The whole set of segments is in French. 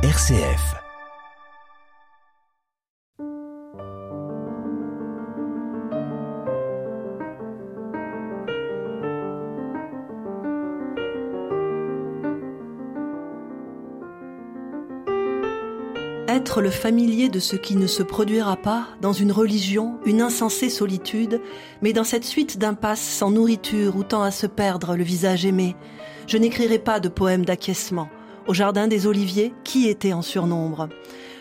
RCF. Être le familier de ce qui ne se produira pas dans une religion, une insensée solitude, mais dans cette suite d'impasses sans nourriture où tend à se perdre le visage aimé, je n'écrirai pas de poème d'acquiescement au Jardin des Oliviers, qui était en surnombre.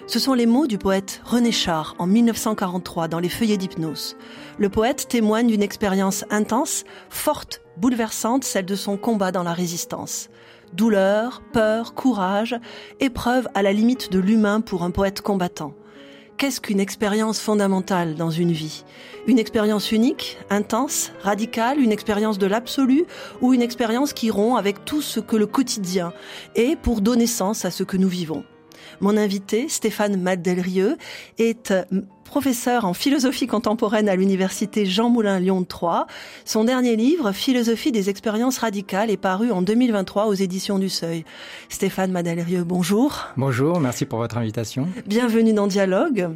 Ce sont les mots du poète René Char en 1943 dans Les Feuillets d'hypnose. Le poète témoigne d'une expérience intense, forte, bouleversante, celle de son combat dans la résistance. Douleur, peur, courage, épreuve à la limite de l'humain pour un poète combattant. Qu'est-ce qu'une expérience fondamentale dans une vie? Une expérience unique, intense, radicale, une expérience de l'absolu ou une expérience qui rompt avec tout ce que le quotidien est pour donner sens à ce que nous vivons? Mon invité, Stéphane Madelrieux, est euh, professeur en philosophie contemporaine à l'université Jean Moulin Lyon 3. Son dernier livre, Philosophie des expériences radicales, est paru en 2023 aux éditions du Seuil. Stéphane Madelrieux, bonjour. Bonjour, merci pour votre invitation. Bienvenue dans Dialogue.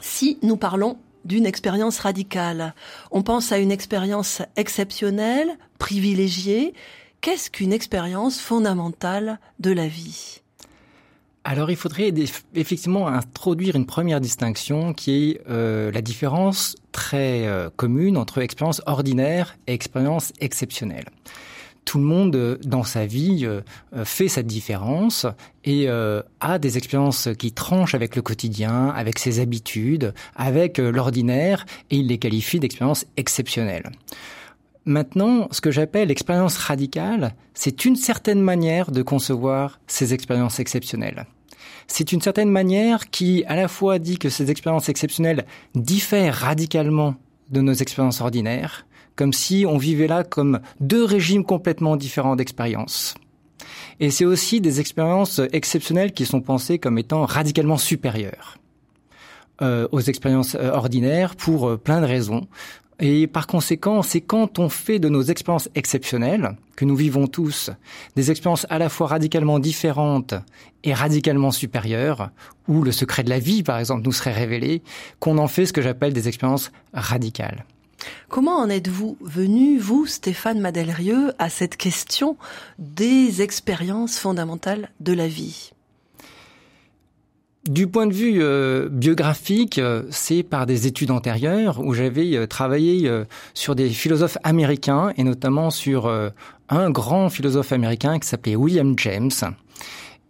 Si nous parlons d'une expérience radicale, on pense à une expérience exceptionnelle, privilégiée. Qu'est-ce qu'une expérience fondamentale de la vie? Alors il faudrait effectivement introduire une première distinction qui est euh, la différence très euh, commune entre expérience ordinaire et expérience exceptionnelle. Tout le monde euh, dans sa vie fait cette différence et a des expériences qui tranchent avec le quotidien, avec ses habitudes, avec l'ordinaire et il les qualifie d'expériences exceptionnelles. Maintenant, ce que j'appelle l'expérience radicale, c'est une certaine manière de concevoir ces expériences exceptionnelles. C'est une certaine manière qui à la fois dit que ces expériences exceptionnelles diffèrent radicalement de nos expériences ordinaires, comme si on vivait là comme deux régimes complètement différents d'expérience. Et c'est aussi des expériences exceptionnelles qui sont pensées comme étant radicalement supérieures euh, aux expériences euh, ordinaires pour euh, plein de raisons. Et par conséquent, c'est quand on fait de nos expériences exceptionnelles, que nous vivons tous, des expériences à la fois radicalement différentes et radicalement supérieures, où le secret de la vie, par exemple, nous serait révélé, qu'on en fait ce que j'appelle des expériences radicales. Comment en êtes-vous venu, vous, Stéphane Madelrieux, à cette question des expériences fondamentales de la vie? Du point de vue euh, biographique, euh, c'est par des études antérieures où j'avais euh, travaillé sur des philosophes américains et notamment sur un grand philosophe américain qui s'appelait William James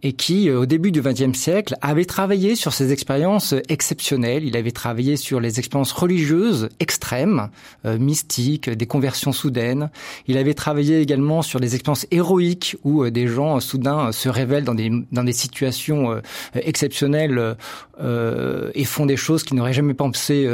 et qui, euh, au début du XXe siècle, avait travaillé sur ces expériences exceptionnelles. Il avait travaillé sur les expériences religieuses extrêmes, euh, mystiques, des conversions soudaines. Il avait travaillé également sur les expériences héroïques où euh, des gens soudain se révèlent dans des dans des situations exceptionnelles et font des choses qu'ils n'auraient jamais pensé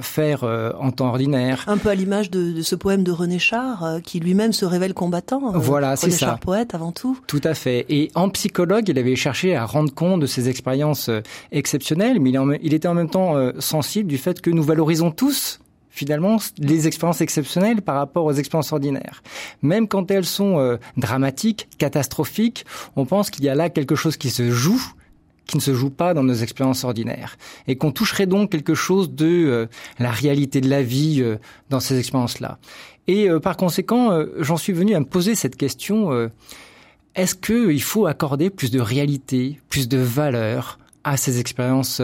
faire en temps ordinaire. Un peu à l'image de, de, ce poème de René Char, qui lui-même se révèle combattant. voilà, c'est ça. Char poète avant tout. Tout à fait. Et en psychologue, il avait cherché à rendre compte de ces expériences euh, exceptionnelles, mais il, était en même temps euh, sensible du fait que nous valorisons tous finalement les expériences exceptionnelles par rapport aux expériences ordinaires. Même quand elles sont euh, dramatiques, catastrophiques, on pense qu'il y a là quelque chose qui se joue qui ne se joue pas dans nos expériences ordinaires et qu'on toucherait donc quelque chose de la réalité de la vie dans ces expériences-là. Et par conséquent, j'en suis venu à me poser cette question est-ce qu'il faut accorder plus de réalité, plus de valeur à ces expériences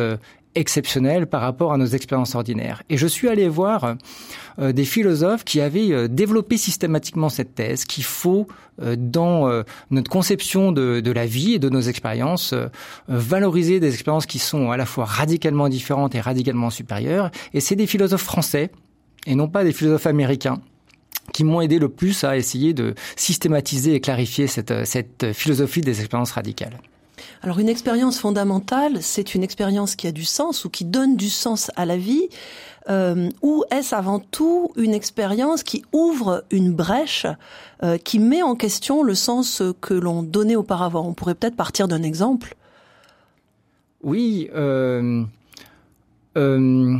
euh, exceptionnelles par rapport à nos expériences ordinaires. Et je suis allé voir euh, des philosophes qui avaient euh, développé systématiquement cette thèse qu'il faut, dans notre conception de, de, la vie et de nos expériences, valoriser des expériences qui sont à la fois radicalement différentes et radicalement supérieures. Et c'est des philosophes français et non pas des philosophes américains qui m'ont aidé le plus à essayer de systématiser et clarifier cette, cette philosophie des expériences radicales. Alors une expérience fondamentale, c'est une expérience qui a du sens ou qui donne du sens à la vie, euh, ou est-ce avant tout une expérience qui ouvre une brèche, euh, qui met en question le sens que l'on donnait auparavant? On pourrait peut-être partir d'un exemple. Oui, euh, euh,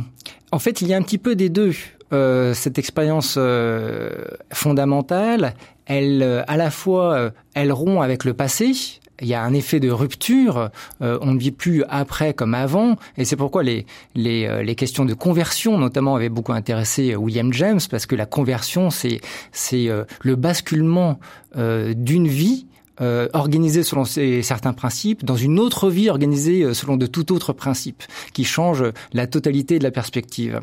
en fait, il y a un petit peu des deux. Euh, cette expérience euh, fondamentale, elle, à la fois, elle rompt avec le passé, il y a un effet de rupture. on ne vit plus après comme avant, et c'est pourquoi les les, les questions de conversion, notamment, avaient beaucoup intéressé William James, parce que la conversion, c'est c'est le basculement d'une vie euh, organisée selon certains principes, dans une autre vie organisée euh, selon de tout autre principe, qui change la totalité de la perspective.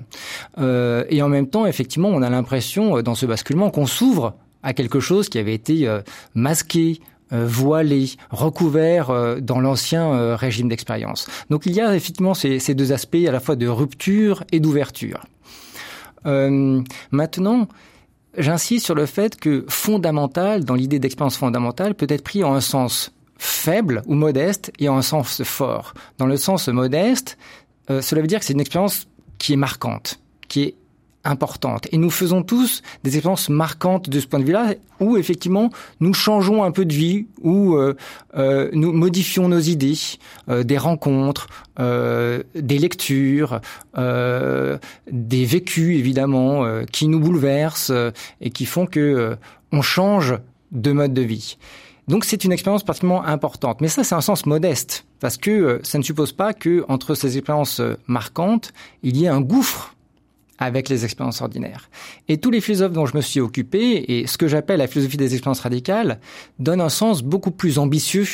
Euh, et en même temps, effectivement, on a l'impression, dans ce basculement, qu'on s'ouvre à quelque chose qui avait été masqué, voilé, recouvert dans l'ancien régime d'expérience. Donc il y a effectivement ces, ces, deux aspects à la fois de rupture et d'ouverture. maintenant, j'insiste sur le fait que fondamental, dans l'idée d'expérience fondamentale, peut être pris en un sens faible ou modeste et en un sens fort. Dans le sens modeste, euh, cela veut dire que c'est une expérience qui est marquante, qui est importante. Et nous faisons tous des expériences marquantes de ce point de vue-là, où effectivement nous changeons un peu de vie, où euh, euh, nous modifions nos idées, euh, des rencontres, des lectures, des vécus évidemment, qui nous bouleversent et qui font que on change de mode de vie. Donc c'est une expérience particulièrement importante. Mais ça, c'est un sens modeste, parce que ça ne suppose pas que entre ces expériences marquantes, il y ait un gouffre avec les expériences ordinaires. Et tous les philosophes dont je me suis occupé, et ce que j'appelle la philosophie des expériences radicales, donnent un sens beaucoup plus ambitieux,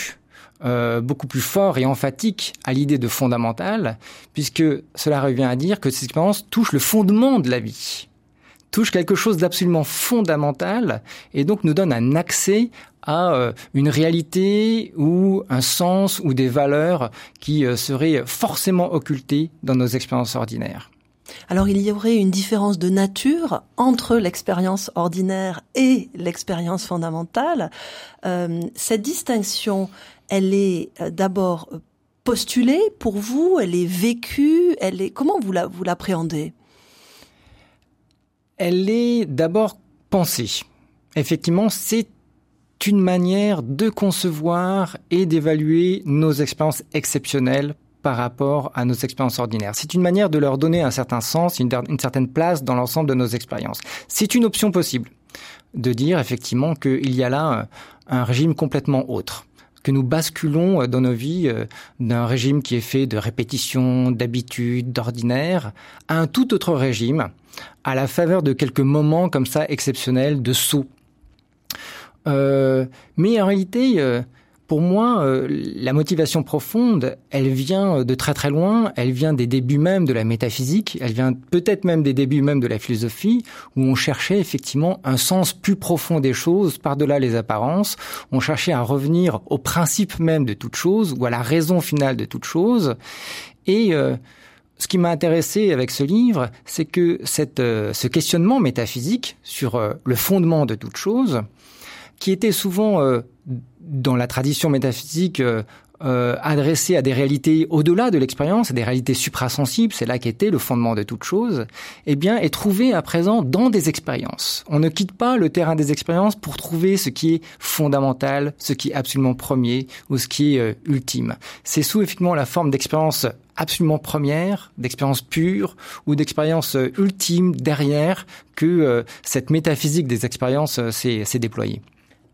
euh, beaucoup plus fort et emphatique à l'idée de fondamental, puisque cela revient à dire que ces expériences touchent le fondement de la vie, touchent quelque chose d'absolument fondamental, et donc nous donnent un accès à euh, une réalité ou un sens ou des valeurs qui euh, seraient forcément occultées dans nos expériences ordinaires. Alors il y aurait une différence de nature entre l'expérience ordinaire et l'expérience fondamentale. Euh, cette distinction, elle est euh, d'abord postulée pour vous, elle est vécue, elle est comment vous vous l'appréhendez? Elle est d'abord pensée. Effectivement, c'est une manière de concevoir et d'évaluer nos expériences exceptionnelles par rapport à nos expériences ordinaires. C'est une manière de leur donner un certain sens, une, certaine place dans l'ensemble de nos expériences. C'est une option possible de dire effectivement qu'il y a là un, régime complètement autre que nous basculons euh, dans nos vies euh, d'un régime qui est fait de répétition, d'habitude, d'ordinaire, à un tout autre régime, à la faveur de quelques moments comme ça exceptionnels de saut. Euh, mais en réalité, pour moi, euh, la motivation profonde, elle vient de très très loin, elle vient des débuts même de la métaphysique, elle vient peut-être même des débuts même de la philosophie, où on cherchait effectivement un sens plus profond des choses, par-delà les apparences, on cherchait à revenir au principe même de toute chose, ou à la raison finale de toute chose. Et euh, ce qui m'a intéressé avec ce livre, c'est que cette, euh, ce questionnement métaphysique sur le fondement de toute chose, qui était souvent dans la tradition métaphysique euh, euh, adressée à des réalités au-delà de l'expérience, des réalités suprasensibles, c'est là qu'était le fondement de toute chose, eh bien, est trouvé à présent dans des expériences. On ne quitte pas le terrain des expériences pour trouver ce qui est fondamental, ce qui est absolument premier ou ce qui est euh, ultime. C'est sous effectivement la forme d'expérience absolument première, d'expérience pure ou d'expérience euh, ultime derrière que euh, cette métaphysique des expériences s'est déployée.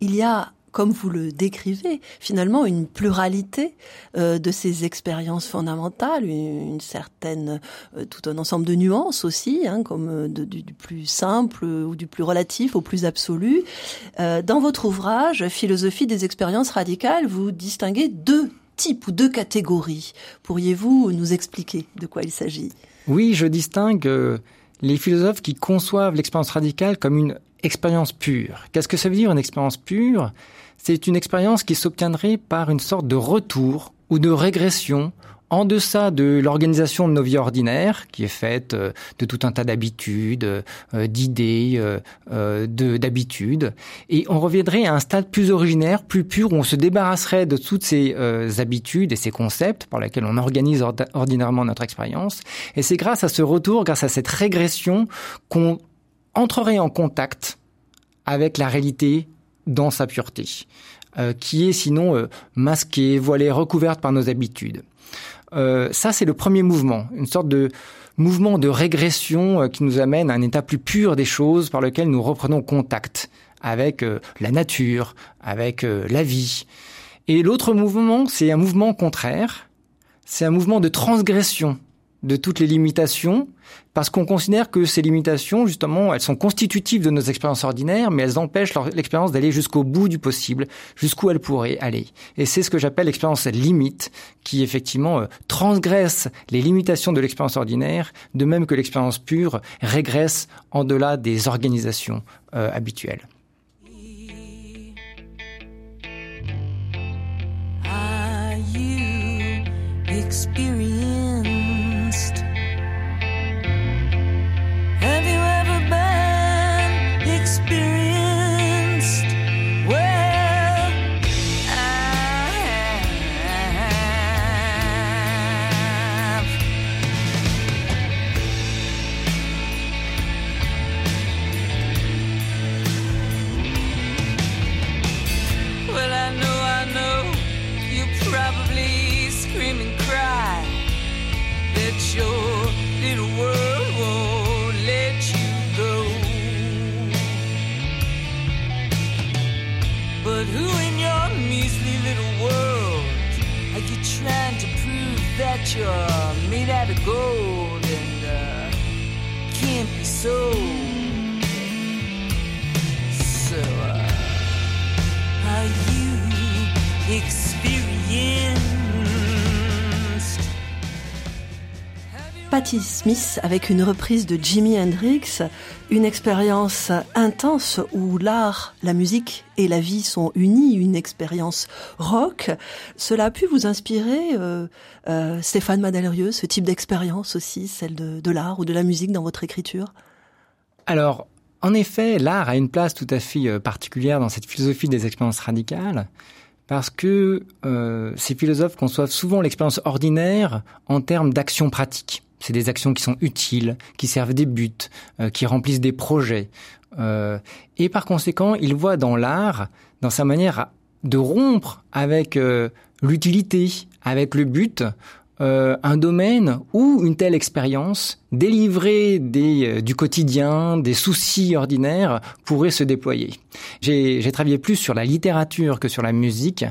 Il y a comme vous le décrivez, finalement une pluralité euh, de ces expériences fondamentales, une, certaine, euh, tout un ensemble de nuances aussi, hein, comme euh, du, plus simple ou du plus relatif au plus absolu. dans votre ouvrage Philosophie des expériences radicales, vous distinguez deux types ou deux catégories. Pourriez-vous nous expliquer de quoi il s'agit? Oui, je distingue les philosophes qui conçoivent l'expérience radicale comme une expérience pure. Qu'est-ce que ça veut dire une expérience pure? C'est une expérience qui s'obtiendrait par une sorte de retour ou de régression en deçà de l'organisation de nos vies ordinaires, qui est faite euh, de tout un tas d'habitudes, euh, d'idées, euh, d'habitudes, et on reviendrait à un stade plus originaire, plus pur, où on se débarrasserait de toutes ces habitudes et ces concepts par lesquels on organise ordinairement notre expérience. Et c'est grâce à ce retour, grâce à cette régression, qu'on entrerait en contact avec la réalité dans sa pureté, euh, qui est sinon euh, masquée, voilée, recouverte par nos habitudes. Euh, ça, c'est le premier mouvement, une sorte de mouvement de régression qui nous amène à un état plus pur des choses par lequel nous reprenons contact avec la nature, avec la vie. Et l'autre mouvement, c'est un mouvement contraire, c'est un mouvement de transgression de toutes les limitations, parce qu'on considère que ces limitations, justement, elles sont constitutives de nos expériences ordinaires, mais elles empêchent l'expérience d'aller jusqu'au bout du possible, jusqu'où elle pourrait aller. Et c'est ce que j'appelle l'expérience limite, qui effectivement euh, transgresse les limitations de l'expérience ordinaire, de même que l'expérience pure régresse en delà des organisations euh, habituelles. Made out of gold and uh, can't be sold. Patti Smith avec une reprise de Jimi Hendrix, une expérience intense où l'art, la musique et la vie sont unis, une expérience rock. Cela a pu vous inspirer, euh, euh, Stéphane Madalerieux, ce type d'expérience aussi, celle de, l'art ou de la musique dans votre écriture? Alors, en effet, l'art a une place tout à fait euh, particulière dans cette philosophie des expériences radicales parce que ces philosophes conçoivent souvent l'expérience ordinaire en termes d'action pratique. C'est des actions qui sont utiles, qui servent des buts, euh, qui remplissent des projets. Euh, et par conséquent, il voit dans l'art, dans sa manière de rompre avec euh, l'utilité, avec le but, euh, un domaine où une telle expérience, délivrée des, euh, du quotidien, des soucis ordinaires, pourrait se déployer. J'ai travaillé plus sur la littérature que sur la musique,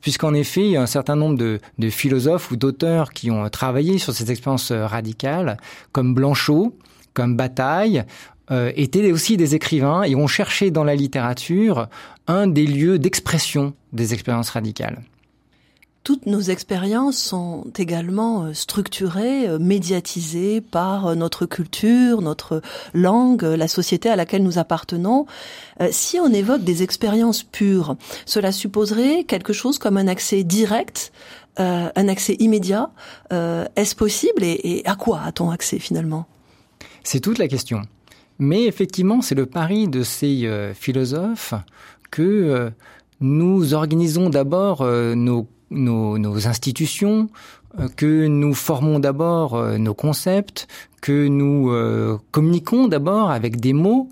puisqu'en effet, il y a un certain nombre de, de philosophes ou d'auteurs qui ont travaillé sur ces expériences radicales, comme Blanchot, comme Bataille, euh, étaient aussi des écrivains et ont cherché dans la littérature un des lieux d'expression des expériences radicales toutes nos expériences sont également euh, structurées, euh, médiatisées par euh, notre culture, notre langue, la société à laquelle nous appartenons. Si on évoque des expériences pures, cela supposerait quelque chose comme un accès direct, un accès immédiat. Est-ce possible et, à quoi a-t-on accès finalement? C'est toute la question. Mais effectivement, c'est le pari de ces philosophes que nous organisons d'abord nos nos, institutions, euh, que nous formons d'abord euh, nos concepts, que nous euh, communiquons d'abord avec des mots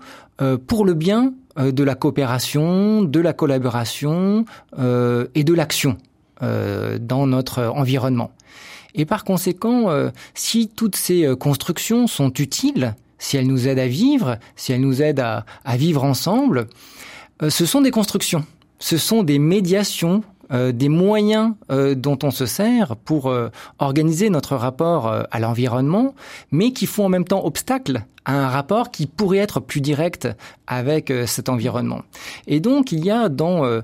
pour le bien de la coopération, de la collaboration et de l'action dans notre environnement. Et par conséquent, si toutes ces constructions sont utiles, si elles nous aident à vivre, si elles nous aident à, à vivre ensemble, ce sont des constructions, ce sont des médiations euh, des moyens euh, dont on se sert pour euh, organiser notre rapport à l'environnement, mais qui font en même temps obstacle à un rapport qui pourrait être plus direct avec cet environnement. Et donc il y a dans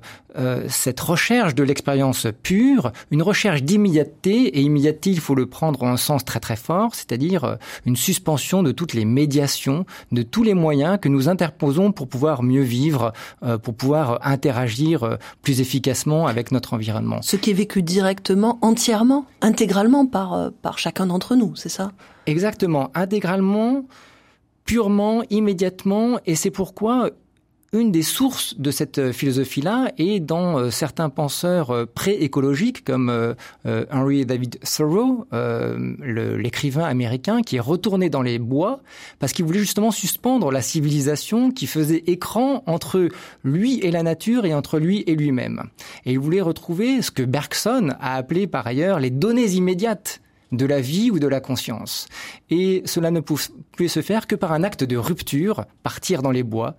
cette recherche de l'expérience pure une recherche d'immédiateté, et immédiateté il faut le prendre en un sens très très fort, c'est-à-dire une suspension de toutes les médiations, de tous les moyens que nous interposons pour pouvoir mieux vivre, pour pouvoir interagir plus efficacement avec notre environnement. Ce qui est vécu directement, entièrement, intégralement par, euh, par chacun d'entre nous, c'est ça? Exactement, intégralement, purement, immédiatement, et c'est pourquoi une des sources de cette euh, philosophie-là est dans euh, certains penseurs euh, pré-écologiques comme Henry David Thoreau, l'écrivain américain, qui est retourné dans les bois parce qu'il voulait justement suspendre la civilisation qui faisait écran entre lui et la nature et entre lui et lui-même. Et il voulait retrouver ce que Bergson a appelé par ailleurs les données immédiates de la vie ou de la conscience. Et cela ne pouvait se faire que par un acte de rupture, partir dans les bois,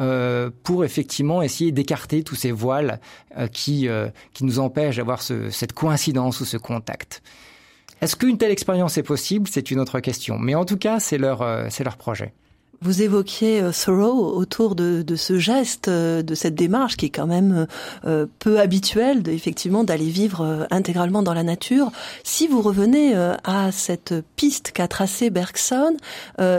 euh, pour effectivement essayer d'écarter tous ces voiles euh, qui, euh, qui nous empêchent d'avoir ce, cette coïncidence ou ce contact. Est-ce qu'une telle expérience est possible? C'est une autre question. Mais en tout cas, c'est leur, c'est leur projet. Vous évoquiez euh, Thoreau autour de, de, ce geste, euh, de cette démarche qui est quand même euh, peu habituelle, de, effectivement, d'aller vivre intégralement dans la nature. Si vous revenez à cette piste qu'a tracée Bergson,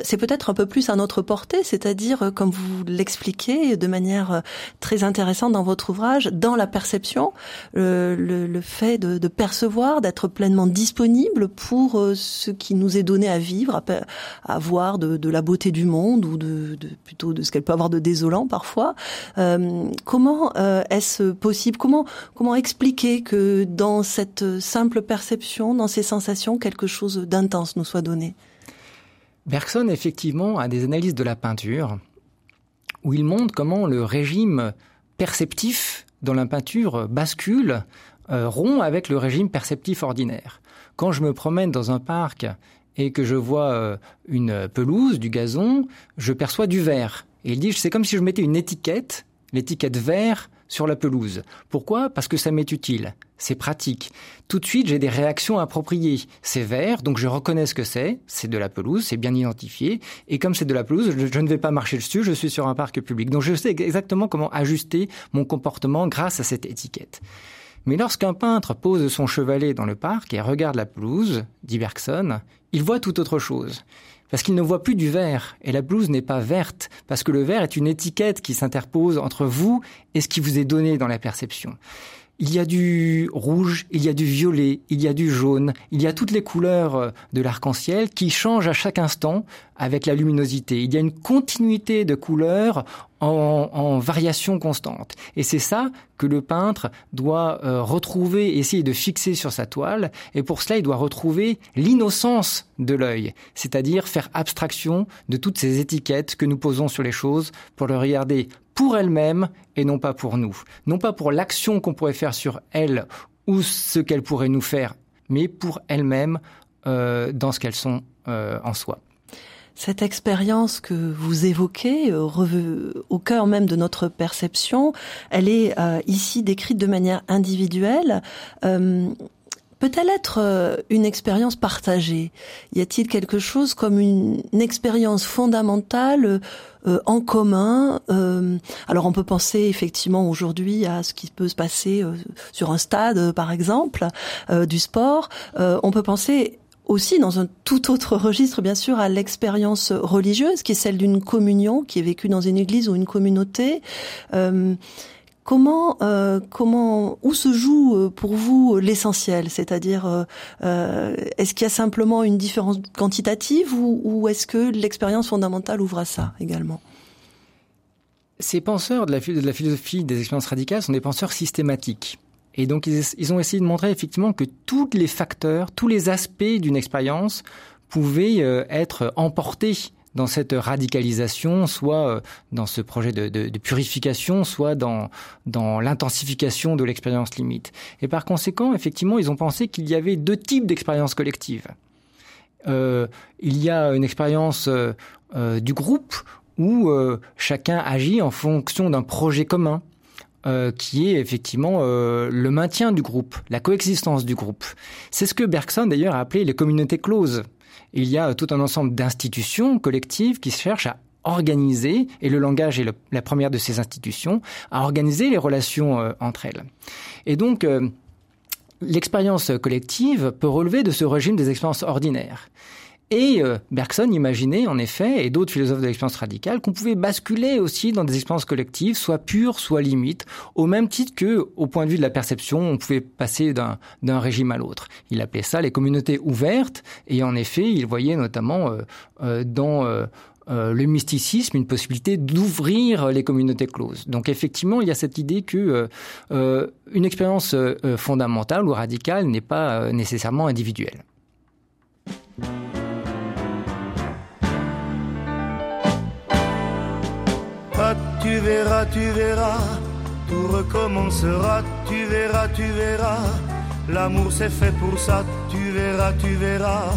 c'est peut-être un peu plus à notre portée, c'est-à-dire, comme vous l'expliquez de manière très intéressante dans votre ouvrage, dans la perception, le, le, fait de, de percevoir, d'être pleinement disponible pour ce qui nous est donné à vivre, à, à voir de, de la beauté du monde ou de, plutôt de ce qu'elle peut avoir de désolant parfois. Euh, comment euh, est-ce possible Comment comment expliquer que dans cette simple perception, dans ces sensations, quelque chose d'intense nous soit donné? Bergson effectivement a des analyses de la peinture où il montre comment le régime perceptif dans la peinture bascule, euh, rompt avec le régime perceptif ordinaire. Quand je me promène dans un parc et que je vois euh, une pelouse, du gazon, je perçois du vert. Et il dit, c'est comme si je mettais une étiquette, l'étiquette vert, sur la pelouse. Pourquoi? Parce que ça m'est utile, c'est pratique. Tout de suite, j'ai des réactions appropriées. C'est vert, donc je reconnais ce que c'est, c'est de la pelouse, c'est bien identifié, et comme c'est de la pelouse, je, ne vais pas marcher dessus, je suis sur un parc public. Donc je sais exactement comment ajuster mon comportement grâce à cette étiquette. Mais lorsqu'un peintre pose son chevalet dans le parc et regarde la pelouse, dit Bergson, il voit tout autre chose. Parce qu'il ne voit plus du vert, et la pelouse n'est pas verte, parce que le vert est une étiquette qui s'interpose entre vous et ce qui vous est donné dans la perception. Il y a du rouge, il y a du violet, il y a du jaune, il y a toutes les couleurs euh, de l'arc-en-ciel qui changent à chaque instant avec la luminosité. Il y a une continuité de couleurs en, variation constante. Et c'est ça que le peintre doit euh, retrouver, essayer de fixer sur sa toile. Et pour cela, il doit retrouver l'innocence de l'œil, c'est-à-dire faire abstraction de toutes ces étiquettes que nous posons sur les choses pour le regarder pour elle-même et non pas pour nous. Non pas pour l'action qu'on pourrait faire sur elle ou ce qu'elle pourrait nous faire, mais pour elle-même euh, dans ce qu'elles sont euh, en soi. Cette expérience que vous évoquez, euh, au cœur même de notre perception, elle est ici décrite de manière individuelle. Peut-elle être une expérience partagée? Y a-t-il quelque chose comme une, expérience fondamentale en commun Alors on peut penser effectivement aujourd'hui à ce qui peut se passer sur un stade, par exemple, du sport. on peut penser aussi dans un tout autre registre, bien sûr, à l'expérience religieuse, qui est celle d'une communion, qui est vécue dans une église ou une communauté. Euh, comment, euh, comment, où se joue euh, pour vous l'essentiel? C'est-à-dire, est-ce qu'il y a simplement une différence quantitative ou, est-ce que l'expérience fondamentale ouvre à ça également? Ces penseurs de la, philosophie des expériences radicales sont des penseurs systématiques. Et donc ils, ont essayé de montrer effectivement que tous les facteurs, tous les aspects d'une expérience pouvaient euh, être emportés dans cette radicalisation, soit euh, dans ce projet de, purification, soit dans, dans l'intensification de l'expérience limite. Et par conséquent, effectivement, ils ont pensé qu'il y avait deux types d'expériences collectives. Euh, il y a une expérience euh, du groupe où chacun agit en fonction d'un projet commun, euh, qui est effectivement euh, le maintien du groupe, la coexistence du groupe. C'est ce que Bergson d'ailleurs a appelé les communautés closes. Il y a tout un ensemble d'institutions collectives qui cherchent à organiser, et le langage est la première de ces institutions, à organiser les relations euh, entre elles. Et donc, l'expérience collective peut relever de ce régime des expériences ordinaires. Et euh, Bergson imaginait en effet, et d'autres philosophes de l'expérience radicale, qu'on pouvait basculer aussi dans des expériences collectives, soit pures, soit limites, au même titre que, au point de vue de la perception, on pouvait passer d'un régime à l'autre. Il appelait ça les communautés ouvertes, et en effet, il voyait notamment euh, euh, dans le mysticisme une possibilité d'ouvrir les communautés closes. Donc effectivement, il y a cette idée que une expérience fondamentale ou radicale n'est pas nécessairement individuelle. Tu verras, tu verras, tout recommencera, tu verras, tu verras. L'amour c'est fait pour ça, tu verras, tu verras.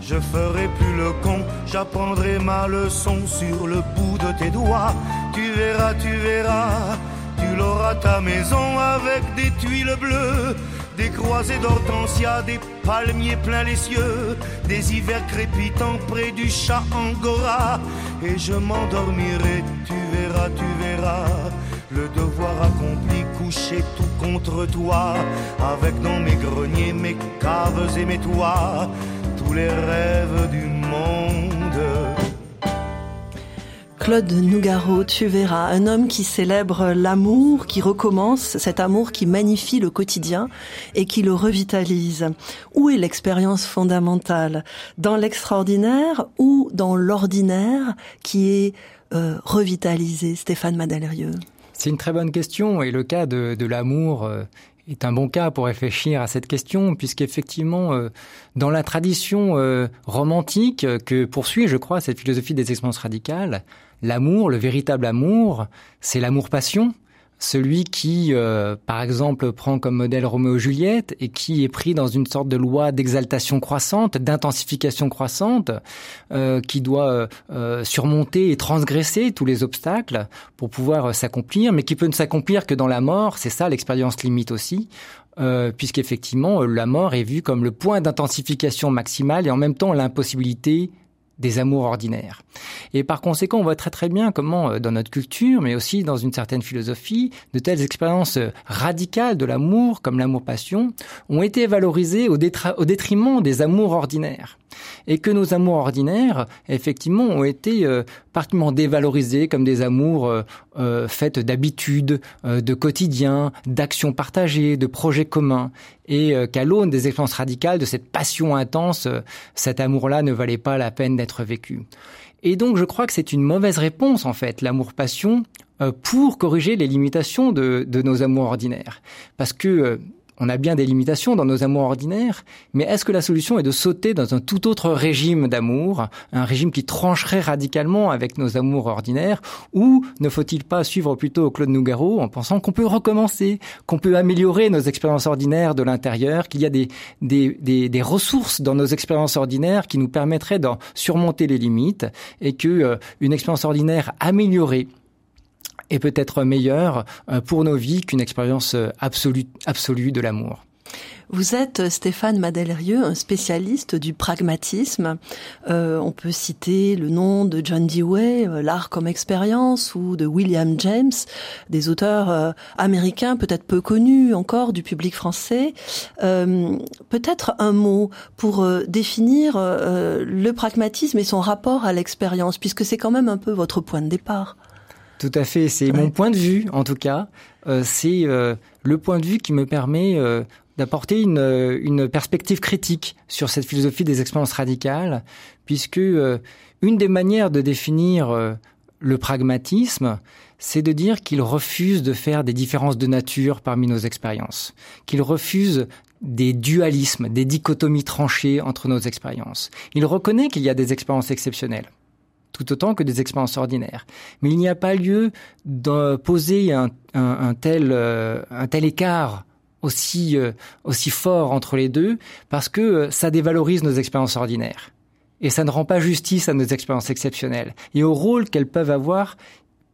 Je ferai plus le con, j'apprendrai ma leçon sur le bout de tes doigts. tu verras, tu verras, tu l'auras ta maison avec des tuiles bleues, des croisées d'hortensia, des palmiers pleins les cieux, des hivers crépitants près du chat angora, et je m'endormirai, tu verras, tu verras, le devoir accompli, couché tout contre toi, avec dans mes greniers, mes caves et mes toits, tous les rêves du monde. Claude Nougaro, tu verras, un homme qui célèbre l'amour, qui recommence, cet amour qui magnifie le quotidien et qui le revitalise. Où est l'expérience fondamentale? Dans l'extraordinaire ou dans l'ordinaire qui est euh, revitalisé, Stéphane Madalerieux C'est une très bonne question et le cas de, de l'amour euh, est un bon cas pour réfléchir à cette question, puisqu'effectivement, euh, dans la tradition euh, romantique que poursuit, je crois, cette philosophie des expériences radicales, L'amour, le véritable amour, c'est l'amour-passion, celui qui, euh, par exemple, prend comme modèle Roméo Juliette et qui est pris dans une sorte de loi d'exaltation croissante, d'intensification croissante, euh, qui doit euh, surmonter et transgresser tous les obstacles pour pouvoir s'accomplir, mais qui peut ne s'accomplir que dans la mort. C'est ça l'expérience limite aussi. puisqu'effectivement la mort est vue comme le point d'intensification maximale et en même temps l'impossibilité des amours ordinaires. Et par conséquent, on voit très très bien comment, euh, dans notre culture, mais aussi dans une certaine philosophie, de telles expériences euh, radicales de l'amour, comme l'amour-passion, ont été valorisées au, au détriment des amours ordinaires et que nos amours ordinaires, effectivement, ont été euh, particulièrement dévalorisés comme des amours euh, euh faits d'habitudes, euh, de quotidien, d'actions partagées, de projets communs, et qu'à l'aune des expériences radicales, de cette passion intense, cet amour-là ne valait pas la peine d'être vécu. Et donc, je crois que c'est une mauvaise réponse, en fait, l'amour-passion, pour corriger les limitations de, de, nos amours ordinaires. Parce que on a bien des limitations dans nos amours ordinaires, mais est-ce que la solution est de sauter dans un tout autre régime d'amour, un régime qui trancherait radicalement avec nos amours ordinaires, ou ne faut-il pas suivre plutôt Claude Nougaro en pensant qu'on peut recommencer, qu'on peut améliorer nos expériences ordinaires de l'intérieur, qu'il y a des, des, des, ressources dans nos expériences ordinaires qui nous permettraient d'en surmonter les limites, et que euh, une expérience ordinaire améliorée est peut-être meilleure euh, pour nos vies qu'une expérience euh, absolue, absolue de l'amour. Vous êtes Stéphane Madellerieux, un spécialiste du pragmatisme. Euh, on peut citer le nom de John Dewey, L'art comme expérience, ou de William James, des auteurs américains peut-être peu connus encore du public français. peut-être un mot pour définir le pragmatisme et son rapport à l'expérience, puisque c'est quand même un peu votre point de départ. Tout à fait, c'est mon point de vue en tout cas. Euh, c'est euh, le point de vue qui me permet euh, d'apporter une, une, perspective critique sur cette philosophie des expériences radicales, puisque une des manières de définir le pragmatisme, c'est de dire qu'il refuse de faire des différences de nature parmi nos expériences, qu'il refuse des dualismes, des dichotomies tranchées entre nos expériences. Il reconnaît qu'il y a des expériences exceptionnelles tout autant que des expériences ordinaires. Mais il n'y a pas lieu de poser un, tel, euh, un tel écart aussi, euh, aussi fort entre les deux, parce que euh, ça dévalorise nos expériences ordinaires. Et ça ne rend pas justice à nos expériences exceptionnelles et au rôle qu'elles peuvent avoir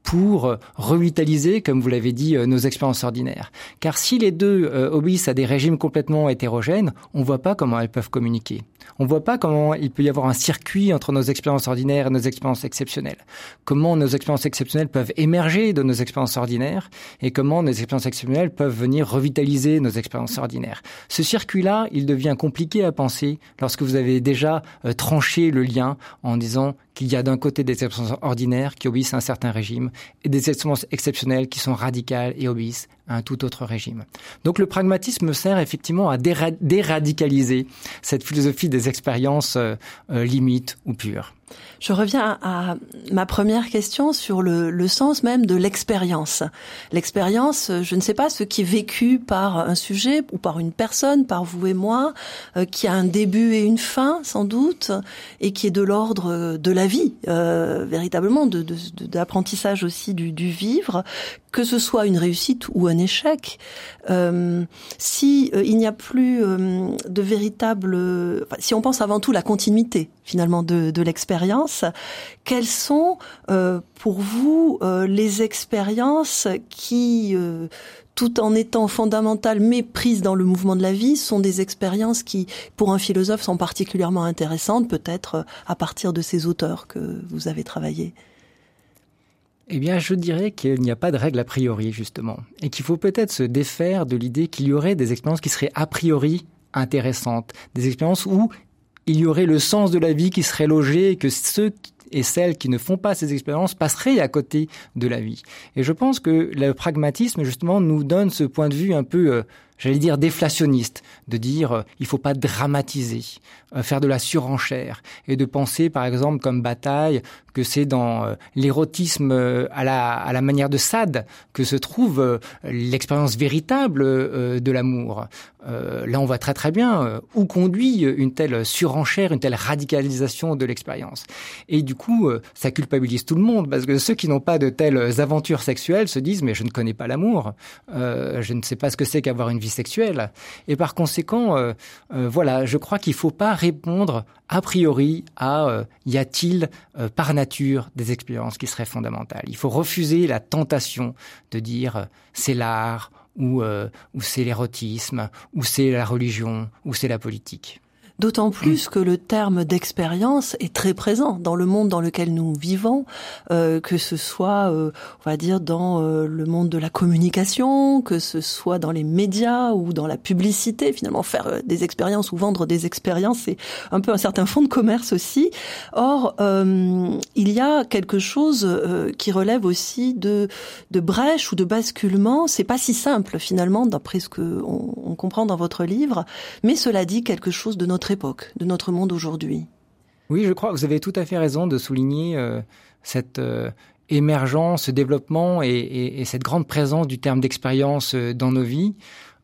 pour revitaliser, comme vous l'avez dit, nos expériences ordinaires. Car si les deux obéissent à des régimes complètement hétérogènes, on ne voit pas comment elles peuvent communiquer. On ne voit pas comment il peut y avoir un circuit entre nos expériences ordinaires et nos expériences exceptionnelles. Comment nos expériences exceptionnelles peuvent émerger de nos expériences ordinaires et comment nos expériences exceptionnelles peuvent venir revitaliser nos expériences ordinaires. Ce circuit-là, il devient compliqué à penser lorsque vous avez déjà euh, tranché le lien en disant qu'il y a d'un côté des expériences ordinaires qui obéissent à un certain régime et des expériences exceptionnelles qui sont radicales et obéissent un tout autre régime. Donc le pragmatisme sert effectivement à déradicaliser cette philosophie des expériences euh, euh, limites ou pures. Je reviens à ma première question sur le, sens même de l'expérience. L'expérience, je ne sais pas ce qui est vécu par un sujet ou par une personne, par vous et moi, euh, qui a un début et une fin sans doute, et qui est de l'ordre de la vie, euh, véritablement, d'apprentissage aussi du, vivre, que ce soit une réussite ou un échec. Euh, si euh, il n'y a plus euh, de véritable, si on pense avant tout la continuité finalement de l'expérience Quelles sont euh, pour vous euh, les expériences qui, euh, tout en étant fondamentales mais prises dans le mouvement de la vie, sont des expériences qui, pour un philosophe, sont particulièrement intéressantes, peut-être à partir de ces auteurs que vous avez travaillés? Eh bien, je dirais qu'il n'y a pas de règle a priori, justement, et qu'il faut peut-être se défaire de l'idée qu'il y aurait des expériences qui seraient a priori intéressantes, des expériences où il y aurait le sens de la vie qui serait logé et que ceux et celles qui ne font pas ces expériences passeraient à côté de la vie. Et je pense que le pragmatisme, justement, nous donne ce point de vue un peu euh, j'allais dire déflationniste, de dire euh, il faut pas dramatiser, euh, faire de la surenchère et de penser par exemple comme bataille que c'est dans euh, l'érotisme euh, à la à la manière de Sade que se trouve l'expérience véritable de l'amour. là on voit très très bien où conduit une telle surenchère, une telle radicalisation de l'expérience. Et du coup ça culpabilise tout le monde parce que ceux qui n'ont pas de telles aventures sexuelles se disent mais je ne connais pas l'amour, je ne sais pas ce que c'est qu'avoir une vie sexuelle. Et par conséquent, euh, euh, voilà, je crois qu'il ne faut pas répondre a priori à euh, y a-t-il par des expériences qui seraient fondamentales. Il faut refuser la tentation de dire c'est l'art ou, ou c'est l'érotisme ou c'est la religion ou c'est la politique. D'autant plus que le terme d'expérience est très présent dans le monde dans lequel nous vivons, euh, que ce soit, euh, on va dire, dans euh, le monde de la communication, que ce soit dans les médias ou dans la publicité. Finalement, faire des expériences ou vendre des expériences, c'est un peu un certain fond de commerce aussi. Or, il y a quelque chose qui relève aussi de, de brèche ou de basculement. C'est pas si simple finalement, d'après ce que on, on comprend dans votre livre, mais cela dit quelque chose de notre époque, de notre monde aujourd'hui. Oui, je crois que vous avez tout à fait raison de souligner euh, cette euh, émergence, ce développement et, et, et, cette grande présence du terme d'expérience euh, dans nos vies.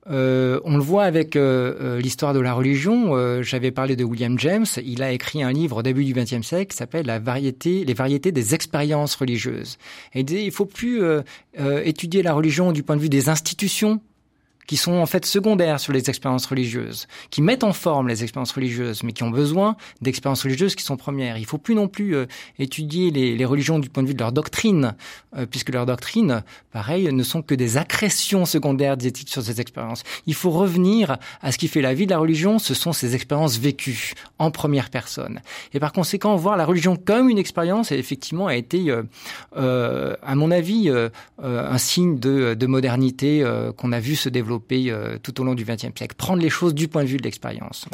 On le voit avec l'histoire de la religion. J'avais parlé de William James. Il a écrit un livre au début du XXe siècle qui s'appelle La variété, les variétés des expériences religieuses. Il disait il faut plus étudier la religion du point de vue des institutions qui sont en fait secondaires sur les expériences religieuses, qui mettent en forme les expériences religieuses, mais qui ont besoin d'expériences religieuses qui sont premières. Il faut plus non plus euh, étudier les, les, religions du point de vue de leur doctrine, euh, puisque leurs doctrines, pareil, ne sont que des accrétions secondaires des éthiques sur ces expériences. Il faut revenir à ce qui fait la vie de la religion, ce sont ces expériences vécues en première personne. Et par conséquent, voir la religion comme une expérience, effectivement, a été, euh, à mon avis, un signe de, de modernité qu'on a vu se développer euh, tout au long du XXe siècle. Prendre les choses du point de vue de l'expérience.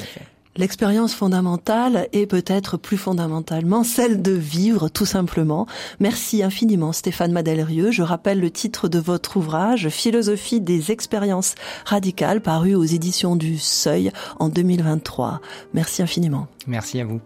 L'expérience fondamentale est peut-être plus fondamentalement celle de vivre tout simplement. Merci infiniment Stéphane Madelrieux. Je rappelle le titre de votre ouvrage Philosophie des expériences radicales paru aux éditions du Seuil en 2023. Merci infiniment. Merci à vous.